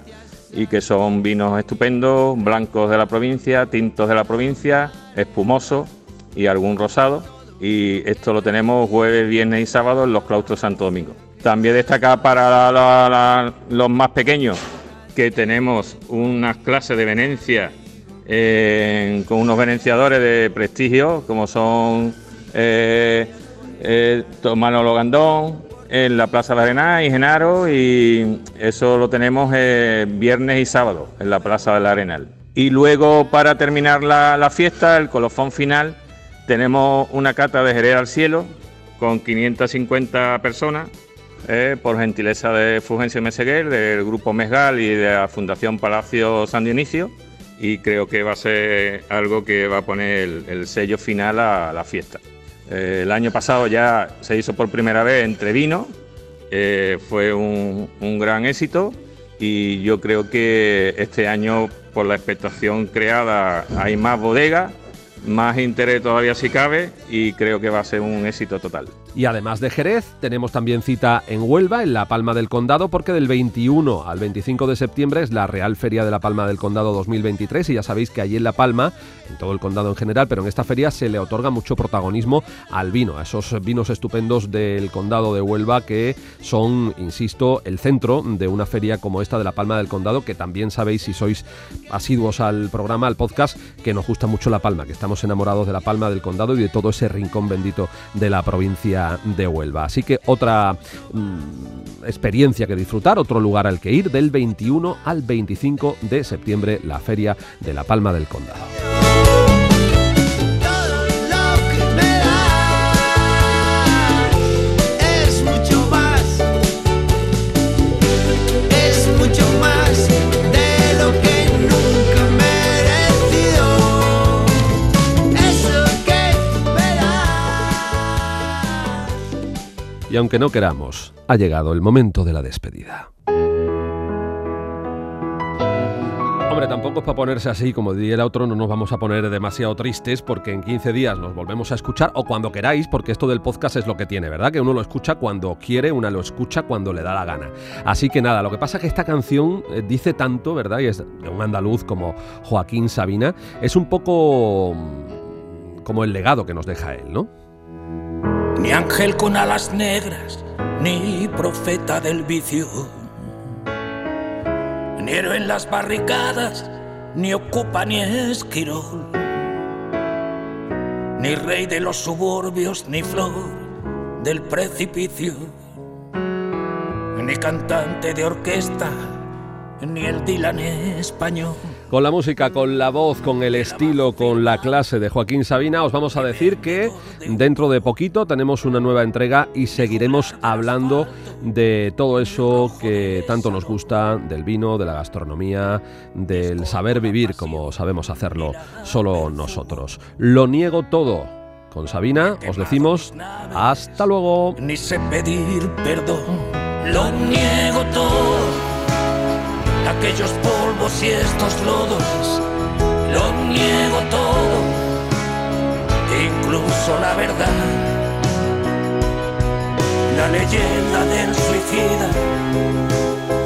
y que son vinos estupendos, blancos de la provincia, tintos de la provincia, espumosos y algún rosado. Y esto lo tenemos jueves, viernes y sábado en los claustros Santo Domingo. También destacar para los más pequeños que tenemos unas clases de venencia con unos venenciadores de prestigio como son eh, eh, Manolo Gandón, en la Plaza de Arena y Genaro y eso lo tenemos eh, viernes y sábado en la Plaza del Arenal. Y luego para terminar la, la fiesta, el colofón final, tenemos una cata de Jerez al Cielo con 550 personas eh, por gentileza de Fulgencio Meseguer, del Grupo Mesgal y de la Fundación Palacio San Dionisio y creo que va a ser algo que va a poner el, el sello final a la fiesta. Eh, el año pasado ya se hizo por primera vez entre vino, eh, fue un, un gran éxito y yo creo que este año por la expectación creada hay más bodegas, más interés todavía si cabe y creo que va a ser un éxito total. Y además de Jerez, tenemos también cita en Huelva, en la Palma del Condado, porque del 21 al 25 de septiembre es la Real Feria de la Palma del Condado 2023 y ya sabéis que allí en La Palma, en todo el condado en general, pero en esta feria se le otorga mucho protagonismo al vino, a esos vinos estupendos del condado de Huelva que son, insisto, el centro de una feria como esta de la Palma del Condado, que también sabéis si sois asiduos al programa, al podcast, que nos gusta mucho La Palma, que estamos enamorados de La Palma del Condado y de todo ese rincón bendito de la provincia de Huelva. Así que otra mm, experiencia que disfrutar, otro lugar al que ir del 21 al 25 de septiembre, la Feria de la Palma del Condado. Y aunque no queramos, ha llegado el momento de la despedida. Hombre, tampoco es para ponerse así, como diría el otro, no nos vamos a poner demasiado tristes porque en 15 días nos volvemos a escuchar o cuando queráis, porque esto del podcast es lo que tiene, ¿verdad? Que uno lo escucha cuando quiere, una lo escucha cuando le da la gana. Así que nada, lo que pasa es que esta canción eh, dice tanto, ¿verdad? Y es de un andaluz como Joaquín Sabina, es un poco mm, como el legado que nos deja él, ¿no? Ni ángel con alas negras, ni profeta del vicio, ni héroe en las barricadas, ni ocupa ni esquirol, ni rey de los suburbios, ni flor del precipicio, ni cantante de orquesta, ni el Dylan español. Con la música, con la voz, con el estilo, con la clase de Joaquín Sabina, os vamos a decir que dentro de poquito tenemos una nueva entrega y seguiremos hablando de todo eso que tanto nos gusta, del vino, de la gastronomía, del saber vivir como sabemos hacerlo solo nosotros. Lo niego todo. Con Sabina os decimos hasta luego. ni sé pedir perdón. Lo niego todo, aquellos polvos y estos lodos. Lo niego todo, incluso la verdad. La leyenda del suicida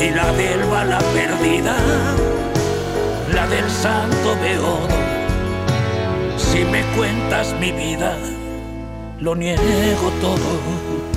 y la del bala perdida, la del santo beodo. Si me cuentas mi vida, lo niego todo.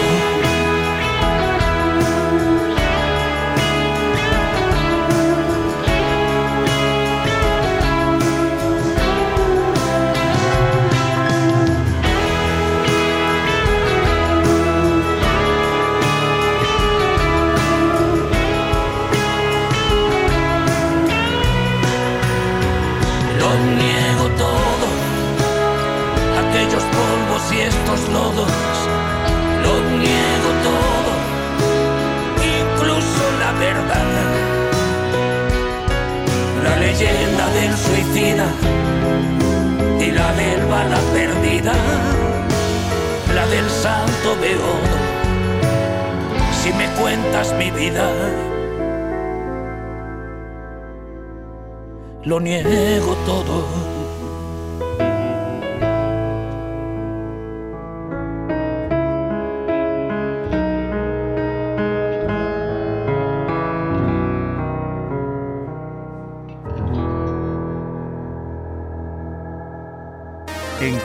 Lo niego todo, incluso la verdad. La leyenda del suicida y la del bala perdida. La del santo beodo. Si me cuentas mi vida. lo niego todo.